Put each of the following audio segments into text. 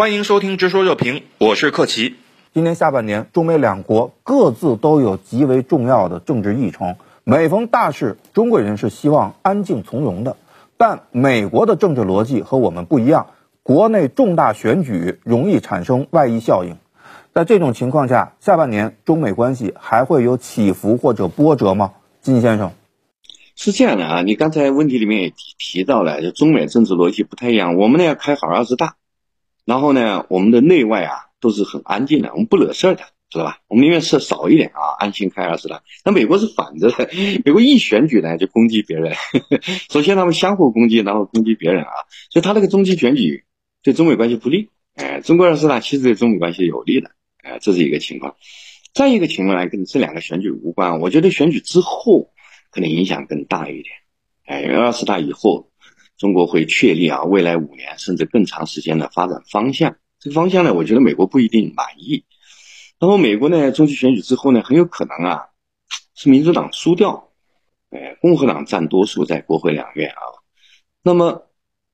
欢迎收听《直说热评》，我是克奇。今年下半年，中美两国各自都有极为重要的政治议程。每逢大事，中国人是希望安静从容的，但美国的政治逻辑和我们不一样。国内重大选举容易产生外溢效应，在这种情况下，下半年中美关系还会有起伏或者波折吗？金先生，是这样的啊，你刚才问题里面也提提到了，就中美政治逻辑不太一样。我们呢要开好二十大，然后呢，我们的内外啊都是很安静的，我们不惹事儿的，知道吧？我们宁愿事少一点啊，安心开二十大。那美国是反着的，美国一选举呢就攻击别人，首先他们相互攻击，然后攻击别人啊，所以他那个中期选举。对中美关系不利，哎，中国二十大其实对中美关系有利的，哎，这是一个情况。再一个情况呢，跟这两个选举无关。我觉得选举之后可能影响更大一点，哎，因为二十大以后，中国会确立啊未来五年甚至更长时间的发展方向。这个方向呢，我觉得美国不一定满意。那么美国呢，中期选举之后呢，很有可能啊是民主党输掉，哎，共和党占多数在国会两院啊，那么。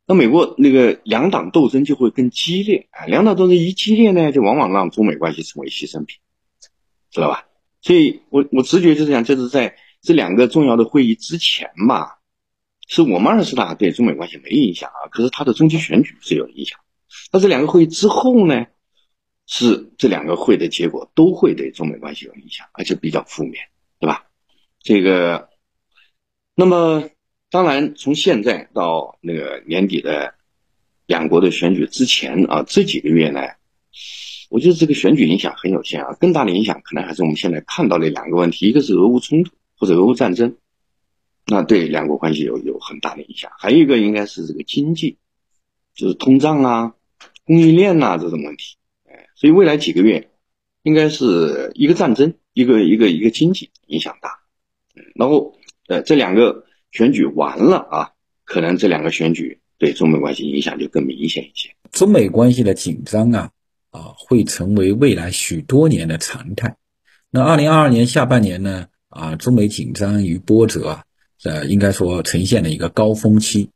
那美国那个两党斗争就会更激烈啊，两党斗争一激烈呢，就往往让中美关系成为牺牲品，知道吧？所以我我直觉就是讲，就是在这两个重要的会议之前嘛，是我们二十大对中美关系没影响啊，可是它的中期选举是有影响。那这两个会议之后呢，是这两个会的结果都会对中美关系有影响，而且比较负面，对吧？这个，那么。当然，从现在到那个年底的两国的选举之前啊，这几个月呢，我觉得这个选举影响很有限啊。更大的影响可能还是我们现在看到的两个问题，一个是俄乌冲突或者俄乌战争，那对两国关系有有很大的影响；还有一个应该是这个经济，就是通胀啊、供应链呐这种问题。哎，所以未来几个月应该是一个战争，一个一个一个经济影响大。然后呃，这两个。选举完了啊，可能这两个选举对中美关系影响就更明显一些。中美关系的紧张啊啊，会成为未来许多年的常态。那二零二二年下半年呢啊，中美紧张与波折啊，呃，应该说呈现了一个高峰期。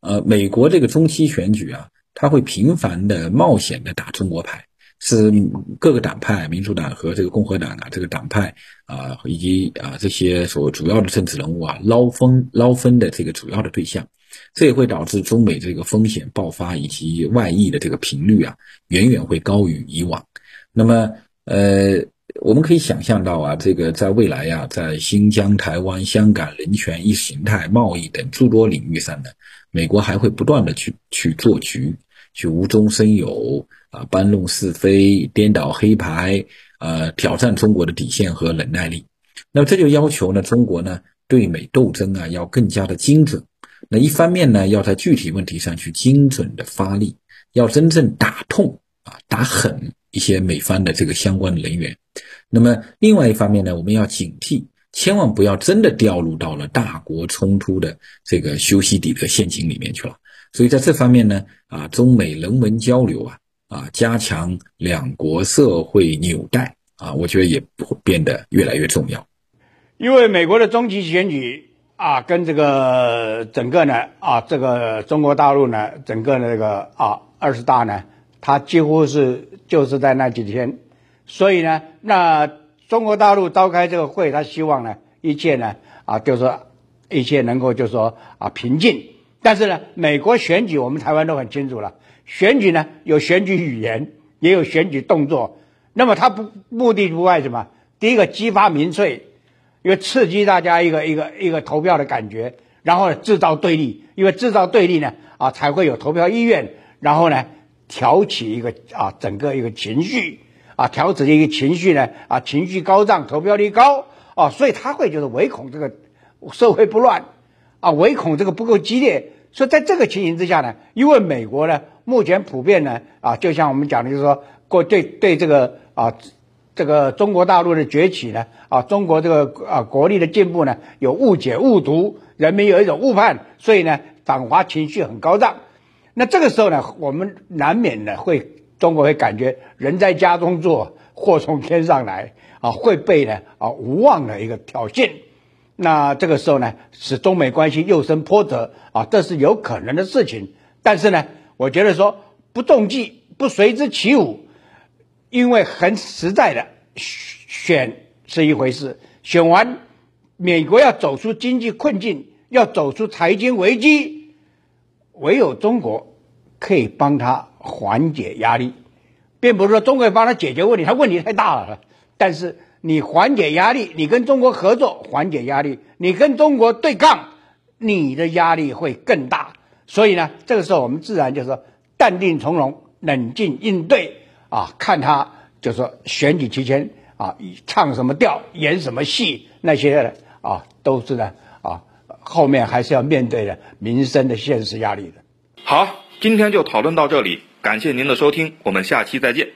呃，美国这个中期选举啊，它会频繁的冒险的打中国牌。是各个党派，民主党和这个共和党啊，这个党派啊，以及啊这些所主要的政治人物啊，捞分捞分的这个主要的对象，这也会导致中美这个风险爆发以及外溢的这个频率啊，远远会高于以往。那么，呃，我们可以想象到啊，这个在未来呀，在新疆、台湾、香港、人权、意识形态、贸易等诸多领域上呢，美国还会不断的去去做局。去无中生有啊，搬弄是非，颠倒黑白，呃，挑战中国的底线和忍耐力。那么这就要求呢，中国呢对美斗争啊要更加的精准。那一方面呢，要在具体问题上去精准的发力，要真正打痛啊，打狠一些美方的这个相关的人员。那么另外一方面呢，我们要警惕，千万不要真的掉入到了大国冲突的这个修昔底德陷阱里面去了。所以在这方面呢，啊，中美人文交流啊，啊，加强两国社会纽带啊，我觉得也会变得越来越重要。因为美国的中期选举啊，跟这个整个呢啊，这个中国大陆呢，整个那个啊二十大呢，它几乎是就是在那几天，所以呢，那中国大陆召开这个会，他希望呢，一切呢啊，就是说一切能够就是说啊平静。但是呢，美国选举我们台湾都很清楚了。选举呢有选举语言，也有选举动作。那么他不目的不外什么？第一个激发民粹，因为刺激大家一个一个一个投票的感觉，然后制造对立，因为制造对立呢啊才会有投票意愿，然后呢挑起一个啊整个一个情绪啊挑起一个情绪呢啊情绪高涨，投票率高啊，所以他会就是唯恐这个社会不乱。啊，唯恐这个不够激烈，所以在这个情形之下呢，因为美国呢，目前普遍呢，啊，就像我们讲的，就是说，过对对这个啊，这个中国大陆的崛起呢，啊，中国这个啊国力的进步呢，有误解误读，人民有一种误判，所以呢，反华情绪很高涨。那这个时候呢，我们难免呢会，中国会感觉人在家中坐，祸从天上来，啊，会被呢啊无望的一个挑衅。那这个时候呢，使中美关系又生波折啊，这是有可能的事情。但是呢，我觉得说不中计不随之起舞，因为很实在的选是一回事，选完美国要走出经济困境，要走出财经危机，唯有中国可以帮他缓解压力，并不是说中国帮他解决问题，他问题太大了。但是你缓解压力，你跟中国合作缓解压力，你跟中国对抗，你的压力会更大。所以呢，这个时候我们自然就说淡定从容、冷静应对啊，看他就说选举期间啊，唱什么调、演什么戏，那些的啊都是呢啊，后面还是要面对的民生的现实压力的。好，今天就讨论到这里，感谢您的收听，我们下期再见。